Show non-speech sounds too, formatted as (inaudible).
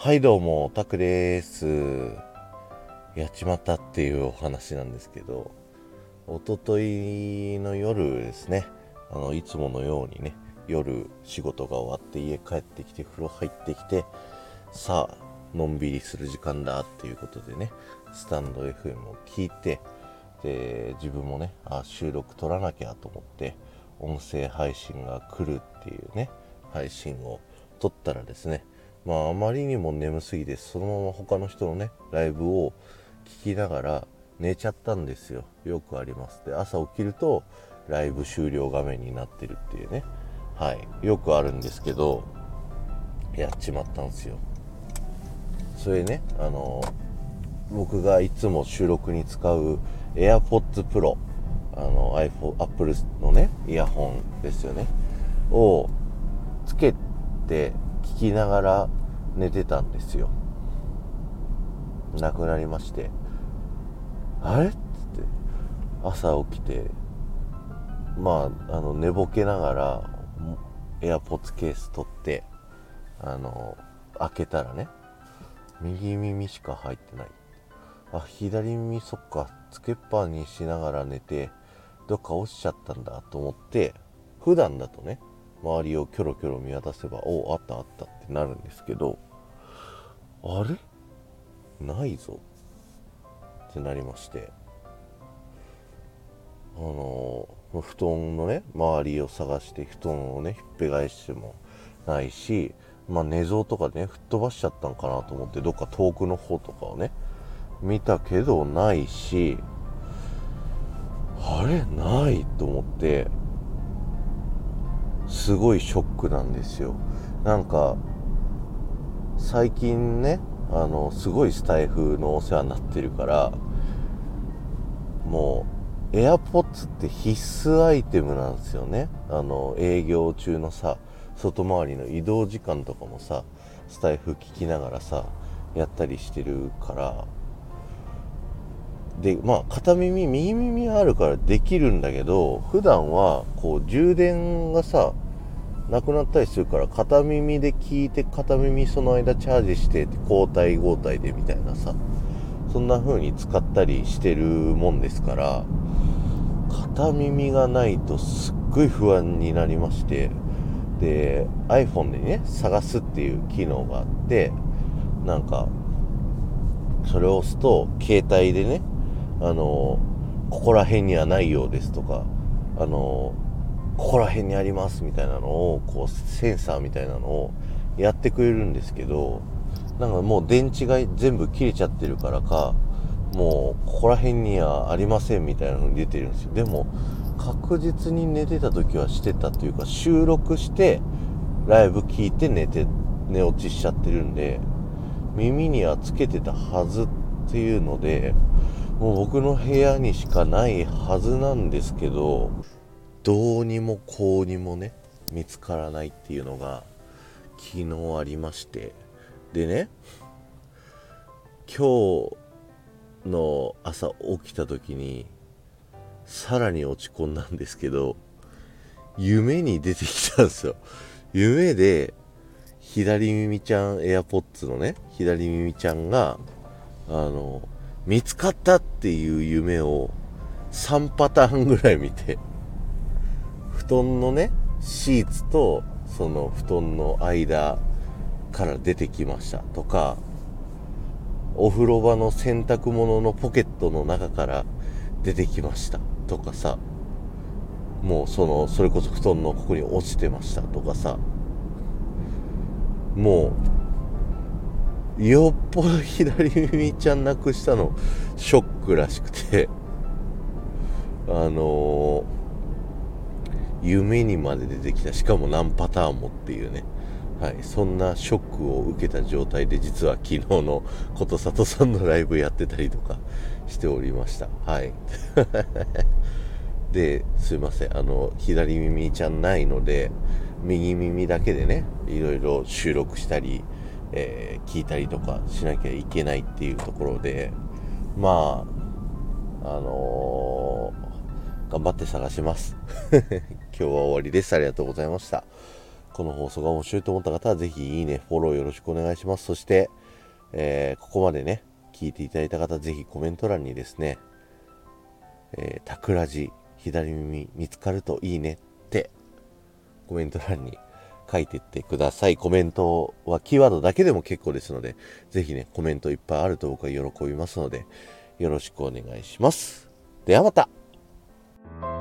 はいどうも、タクです。やっちまったっていうお話なんですけど、おとといの夜ですね、あの、いつものようにね、夜仕事が終わって家帰ってきて風呂入ってきて、さあ、のんびりする時間だっていうことでね、スタンド FM を聞いて、で、自分もね、あ、収録撮らなきゃと思って、音声配信が来るっていうね、配信を撮ったらですね、まああまりにも眠すぎてそのまま他の人のねライブを聞きながら寝ちゃったんですよ。よくあります。で朝起きるとライブ終了画面になってるっていうね。はい。よくあるんですけどやっちまったんですよ。それねあの僕がいつも収録に使う AirPods Pro あの iPhone、Apple のねイヤホンですよね。をつけて聞きながら寝てたんですよ。亡くなりまして。あれ？っつって。朝起きて。まああの寝ぼけながらエアポッツケース取ってあの開けたらね右耳しか入ってない。あ左耳そっかつけっぱにしながら寝てどっか落ちちゃったんだと思って普段だとね周りをキョロキョロ見渡せばおおあったあったってなるんですけどあれ？ないぞ。ってなりまして。あの布団のね周りを探して布団をねひっぺ返してもないしまあ寝相とかね吹っ飛ばしちゃったんかなと思ってどっか遠くの方とかをね見たけどないしあれ？ないと思ってすごいショックなんですよ。なんか最近ねあのすごいスタイフのお世話になってるからもう AirPods って必須アイテムなんですよね。あの営業中のさ外回りの移動時間とかもさスタイフ聞きながらさやったりしてるから。でまあ片耳右耳あるからできるんだけど普段はこう充電がさなくなったりするから片耳で聞いて片耳その間チャージしてて交代交代でみたいなさそんな風に使ったりしてるもんですから片耳がないとすっごい不安になりましてで iPhone でね探すっていう機能があってなんかそれを押すと携帯でねあのここら辺にはないようですとかあのここら辺にありますみたいなのをこうセンサーみたいなのをやってくれるんですけどなんかもう電池が全部切れちゃってるからかもうここら辺にはありませんみたいなのに出てるんですよ。でも確実に寝てた時はしてたというか収録してライブ聞いて寝て寝落ちしちゃってるんで耳にはつけてたはずっていうのでもう僕の部屋にしかないはずなんですけどどうにもこうにもね見つからないっていうのが昨日ありまして。でね今日の朝起きた時にさらに落ち込んだんですけど夢に出てきたんですよ。夢で左耳ちゃん AirPods のね左耳ちゃんがあの見つかったっていう夢を3パターンぐらい見て。団のねシーツとその布団の間から出てきました。とかお風呂場の洗濯物のポケットの中から出てきました。とかさもうそのそれこそ布団のここに落ちてました。とかさもうよっぽど左耳ちゃんなくしたのショックらしくて。あのー夢にまで出てきた。しかも何パターンもっていうね。はい、そんなショックを受けた状態で実は昨日のことさとさんのライブやってたりとかしておりました。はい。(laughs) ですいません。あの左耳ちゃないので右耳だけでねいろいろ収録したり、えー、聞いたりとかしなきゃいけないっていうところでまああのー頑張って探します (laughs) 今日は終わりです。ありがとうございました。この放送が面白いと思った方はぜひいいね、フォローよろしくお願いします。そして、えー、ここまでね、聞いていただいた方、ぜひコメント欄にですね、えー、タクラジ、左耳見つかるといいねってコメント欄に書いてってください。コメントはキーワードだけでも結構ですので、ぜひね、コメントいっぱいあると僕は喜びますので、よろしくお願いします。ではまた thank you